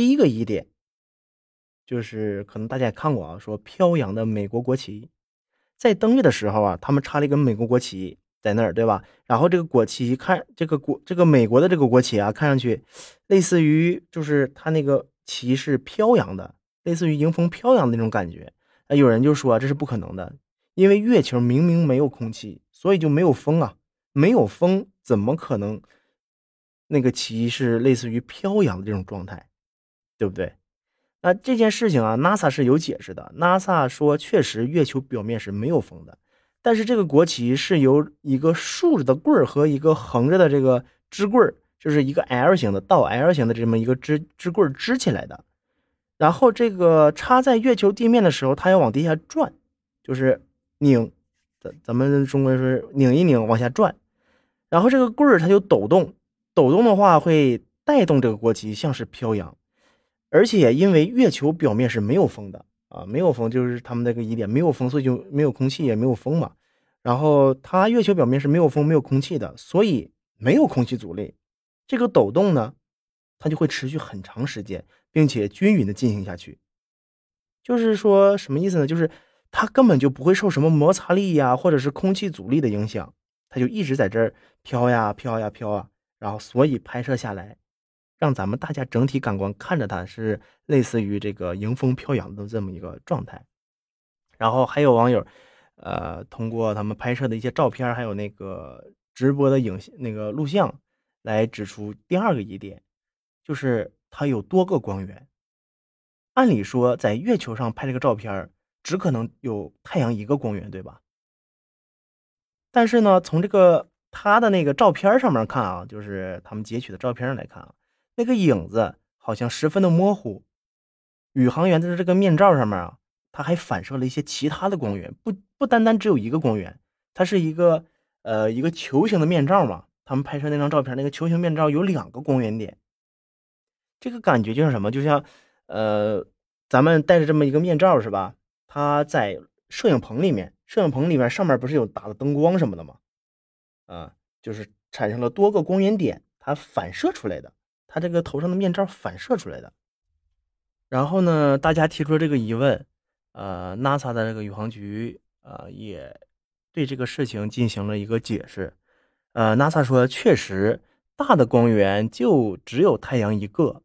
第一个疑点，就是可能大家也看过啊，说飘扬的美国国旗，在登月的时候啊，他们插了一根美国国旗在那儿，对吧？然后这个国旗看这个国这个美国的这个国旗啊，看上去类似于就是它那个旗是飘扬的，类似于迎风飘扬的那种感觉。那有人就说这是不可能的，因为月球明明没有空气，所以就没有风啊，没有风怎么可能那个旗是类似于飘扬的这种状态？对不对？那这件事情啊，NASA 是有解释的。NASA 说，确实月球表面是没有风的，但是这个国旗是由一个竖着的棍儿和一个横着的这个支棍儿，就是一个 L 型的倒 L 型的这么一个支支棍儿支起来的。然后这个插在月球地面的时候，它要往地下转，就是拧，咱咱们中国人说拧一拧往下转，然后这个棍儿它就抖动，抖动的话会带动这个国旗像是飘扬。而且因为月球表面是没有风的啊，没有风就是他们那个疑点，没有风，所以就没有空气，也没有风嘛。然后它月球表面是没有风、没有空气的，所以没有空气阻力，这个抖动呢，它就会持续很长时间，并且均匀的进行下去。就是说什么意思呢？就是它根本就不会受什么摩擦力呀，或者是空气阻力的影响，它就一直在这儿飘呀飘呀飘啊，然后所以拍摄下来。让咱们大家整体感官看着它是类似于这个迎风飘扬的这么一个状态，然后还有网友，呃，通过他们拍摄的一些照片，还有那个直播的影那个录像，来指出第二个疑点，就是它有多个光源。按理说，在月球上拍这个照片，只可能有太阳一个光源，对吧？但是呢，从这个他的那个照片上面看啊，就是他们截取的照片上来看啊。那个影子好像十分的模糊，宇航员的这个面罩上面啊，它还反射了一些其他的光源，不不单单只有一个光源，它是一个呃一个球形的面罩嘛。他们拍摄那张照片，那个球形面罩有两个光源点，这个感觉就像什么？就像呃咱们戴着这么一个面罩是吧？它在摄影棚里面，摄影棚里面上面不是有打的灯光什么的吗？啊，就是产生了多个光源点，它反射出来的。他这个头上的面罩反射出来的，然后呢，大家提出了这个疑问，呃，NASA 的这个宇航局啊，也对这个事情进行了一个解释，呃，NASA 说，确实大的光源就只有太阳一个，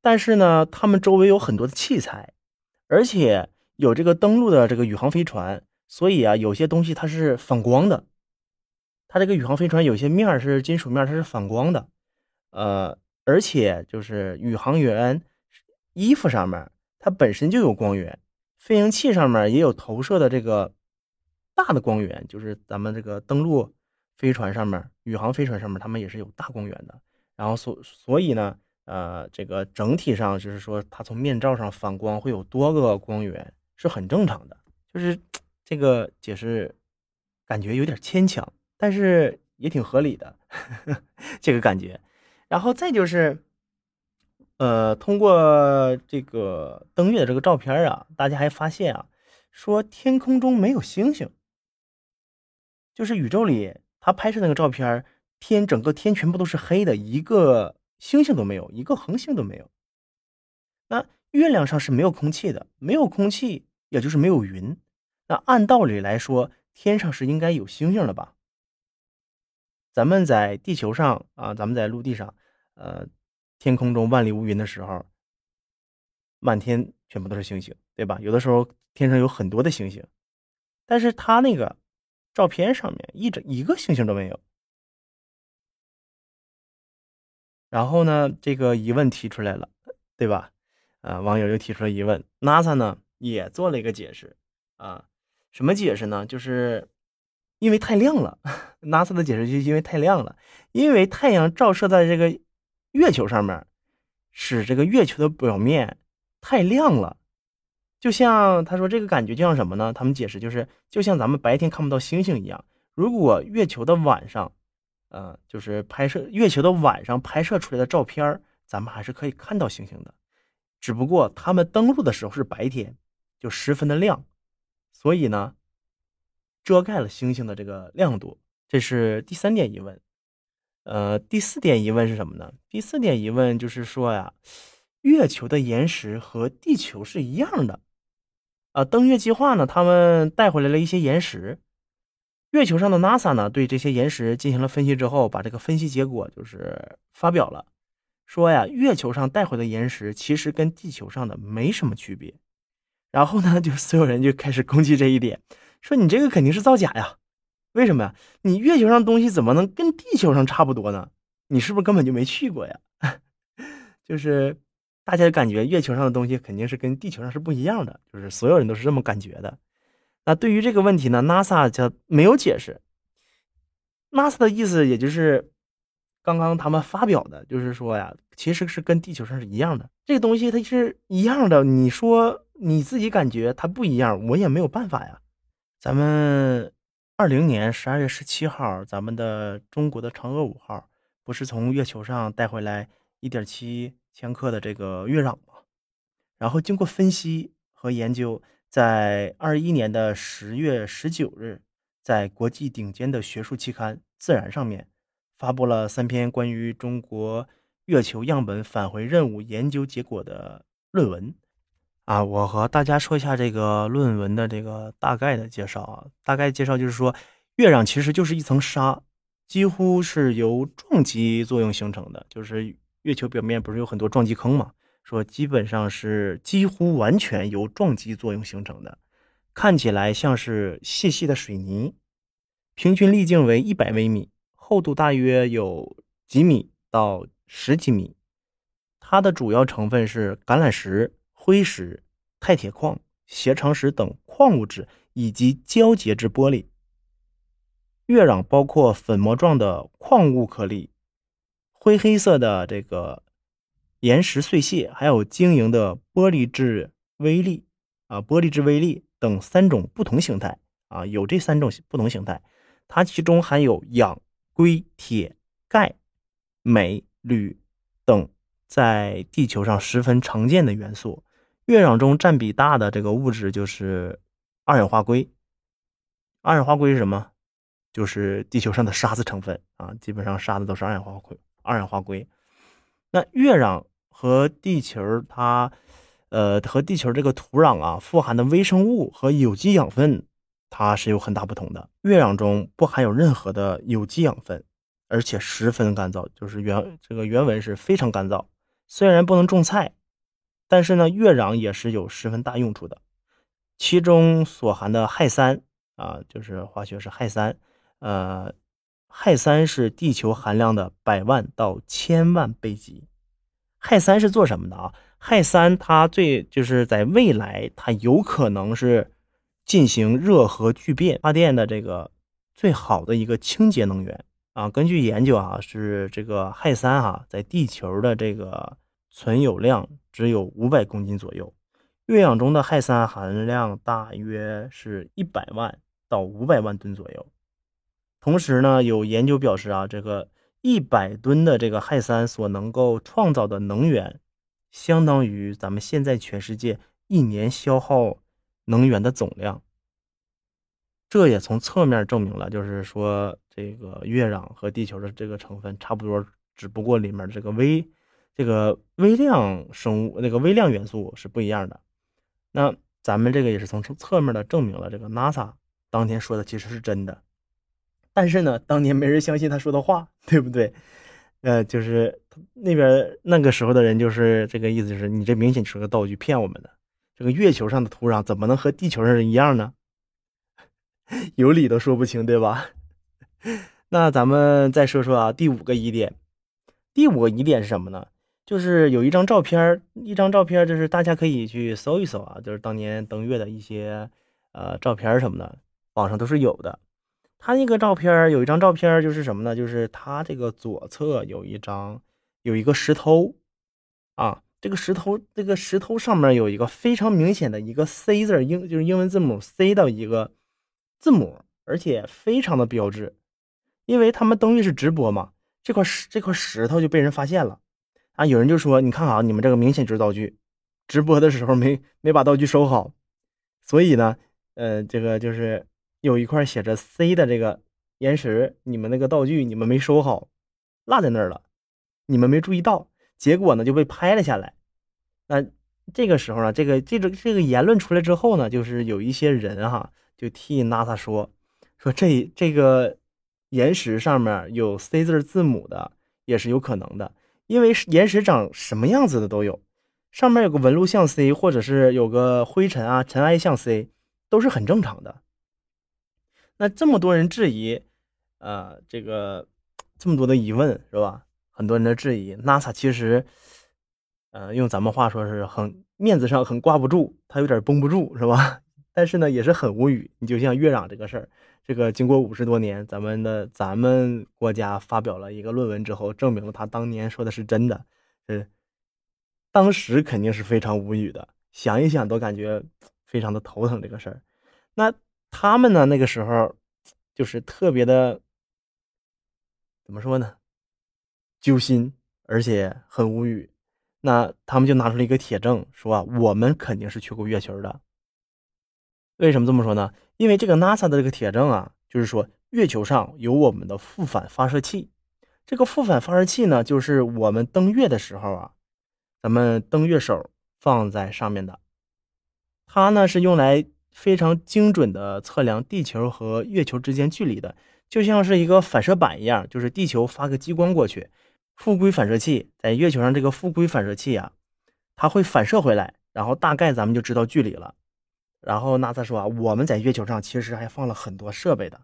但是呢，他们周围有很多的器材，而且有这个登陆的这个宇航飞船，所以啊，有些东西它是反光的，它这个宇航飞船有些面是金属面，它是反光的，呃。而且就是宇航员衣服上面，它本身就有光源，飞行器上面也有投射的这个大的光源，就是咱们这个登陆飞船上面，宇航飞船上面，它们也是有大光源的。然后所所以呢，呃，这个整体上就是说，它从面罩上反光会有多个光源，是很正常的。就是 这个解释感觉有点牵强，但是也挺合理的，这个感觉。然后再就是，呃，通过这个登月的这个照片啊，大家还发现啊，说天空中没有星星，就是宇宙里他拍摄那个照片，天整个天全部都是黑的，一个星星都没有，一个恒星都没有。那月亮上是没有空气的，没有空气，也就是没有云。那按道理来说，天上是应该有星星的吧？咱们在地球上啊，咱们在陆地上，呃，天空中万里无云的时候，满天全部都是星星，对吧？有的时候天上有很多的星星，但是他那个照片上面一整一个星星都没有。然后呢，这个疑问提出来了，对吧？啊，网友又提出了疑问，NASA 呢也做了一个解释啊，什么解释呢？就是。因为太亮了，NASA 的解释就是因为太亮了，因为太阳照射在这个月球上面，使这个月球的表面太亮了，就像他说这个感觉就像什么呢？他们解释就是就像咱们白天看不到星星一样，如果月球的晚上，呃，就是拍摄月球的晚上拍摄出来的照片，咱们还是可以看到星星的，只不过他们登陆的时候是白天，就十分的亮，所以呢。遮盖了星星的这个亮度，这是第三点疑问。呃，第四点疑问是什么呢？第四点疑问就是说呀，月球的岩石和地球是一样的。啊，登月计划呢，他们带回来了一些岩石。月球上的 NASA 呢，对这些岩石进行了分析之后，把这个分析结果就是发表了，说呀，月球上带回的岩石其实跟地球上的没什么区别。然后呢，就所有人就开始攻击这一点，说你这个肯定是造假呀。为什么呀？你月球上东西怎么能跟地球上差不多呢？你是不是根本就没去过呀？就是大家感觉月球上的东西肯定是跟地球上是不一样的，就是所有人都是这么感觉的。那对于这个问题呢，NASA 就没有解释。NASA 的意思也就是刚刚他们发表的，就是说呀，其实是跟地球上是一样的，这个东西它是一样的。你说你自己感觉它不一样，我也没有办法呀。咱们。二零年十二月十七号，咱们的中国的嫦娥五号不是从月球上带回来一点七千克的这个月壤吗？然后经过分析和研究，在二一年的十月十九日，在国际顶尖的学术期刊《自然》上面发布了三篇关于中国月球样本返回任务研究结果的论文。啊，我和大家说一下这个论文的这个大概的介绍啊。大概介绍就是说，月壤其实就是一层沙，几乎是由撞击作用形成的。就是月球表面不是有很多撞击坑嘛？说基本上是几乎完全由撞击作用形成的，看起来像是细细的水泥。平均粒径为一百微米，厚度大约有几米到十几米。它的主要成分是橄榄石。灰石、钛铁矿、斜长石等矿物质以及胶结质玻璃。月壤包括粉末状的矿物颗粒、灰黑色的这个岩石碎屑，还有晶莹的玻璃质微粒啊，玻璃质微粒等三种不同形态啊，有这三种不同形态。它其中含有氧、硅、铁、钙、镁、铝等在地球上十分常见的元素。月壤中占比大的这个物质就是二氧化硅。二氧化硅是什么？就是地球上的沙子成分啊，基本上沙子都是二氧化硅。二氧化硅。那月壤和地球它，呃，和地球这个土壤啊，富含的微生物和有机养分，它是有很大不同的。月壤中不含有任何的有机养分，而且十分干燥，就是原这个原文是非常干燥。虽然不能种菜。但是呢，月壤也是有十分大用处的，其中所含的氦三啊，就是化学是氦三，呃，氦三是地球含量的百万到千万倍级。氦三是做什么的啊？氦三它最就是在未来它有可能是进行热核聚变发电的这个最好的一个清洁能源啊。根据研究啊，是这个氦三哈在地球的这个存有量。只有五百公斤左右，月壤中的氦三含量大约是一百万到五百万吨左右。同时呢，有研究表示啊，这个一百吨的这个氦三所能够创造的能源，相当于咱们现在全世界一年消耗能源的总量。这也从侧面证明了，就是说这个月壤和地球的这个成分差不多，只不过里面这个微。这个微量生物，那个微量元素是不一样的。那咱们这个也是从侧面的证明了，这个 NASA 当天说的其实是真的。但是呢，当年没人相信他说的话，对不对？呃，就是那边那个时候的人就是这个意思，就是你这明显是个道具，骗我们的。这个月球上的土壤怎么能和地球上一样呢？有理都说不清，对吧？那咱们再说说啊，第五个疑点。第五个疑点是什么呢？就是有一张照片一张照片就是大家可以去搜一搜啊，就是当年登月的一些呃照片什么的，网上都是有的。他那个照片有一张照片就是什么呢？就是他这个左侧有一张有一个石头啊，这个石头这个石头上面有一个非常明显的一个 C 字英，就是英文字母 C 的一个字母，而且非常的标志。因为他们登月是直播嘛，这块石这块石头就被人发现了。啊，有人就说，你看啊，你们这个明显就是道具，直播的时候没没把道具收好，所以呢，呃，这个就是有一块写着 C 的这个岩石，你们那个道具你们没收好，落在那儿了，你们没注意到，结果呢就被拍了下来，那这个时候呢，这个这个这个言论出来之后呢，就是有一些人哈，就替 NASA 说说这这个岩石上面有 C 字字母的也是有可能的，因为岩石长什么样子的都有，上面有个纹路像 C，或者是有个灰尘啊尘埃像 C，都是很正常的。那这么多人质疑，呃，这个这么多的疑问是吧？很多人的质疑，NASA 其实，呃，用咱们话说是很面子上很挂不住，他有点绷不住是吧？但是呢，也是很无语。你就像月壤这个事儿，这个经过五十多年，咱们的咱们国家发表了一个论文之后，证明了他当年说的是真的，是当时肯定是非常无语的，想一想都感觉非常的头疼这个事儿。那。他们呢？那个时候就是特别的，怎么说呢？揪心，而且很无语。那他们就拿出了一个铁证，说啊，我们肯定是去过月球的。为什么这么说呢？因为这个 NASA 的这个铁证啊，就是说月球上有我们的复反发射器。这个复反发射器呢，就是我们登月的时候啊，咱们登月手放在上面的。它呢是用来。非常精准的测量地球和月球之间距离的，就像是一个反射板一样，就是地球发个激光过去，复归反射器在月球上这个复归反射器啊，它会反射回来，然后大概咱们就知道距离了。然后 NASA 说啊，我们在月球上其实还放了很多设备的。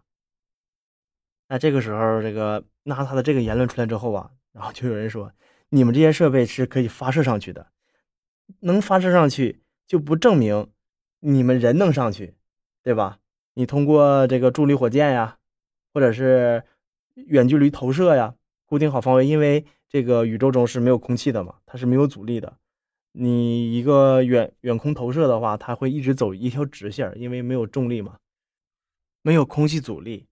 那这个时候，这个 NASA 的这个言论出来之后啊，然后就有人说，你们这些设备是可以发射上去的，能发射上去就不证明。你们人能上去，对吧？你通过这个助力火箭呀，或者是远距离投射呀，固定好方位，因为这个宇宙中是没有空气的嘛，它是没有阻力的。你一个远远空投射的话，它会一直走一条直线，因为没有重力嘛，没有空气阻力，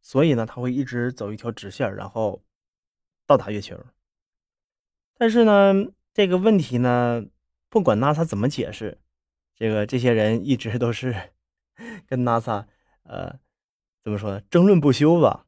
所以呢，它会一直走一条直线，然后到达月球。但是呢，这个问题呢，不管 NASA 怎么解释。这个这些人一直都是 跟 NASA，呃，怎么说呢？争论不休吧。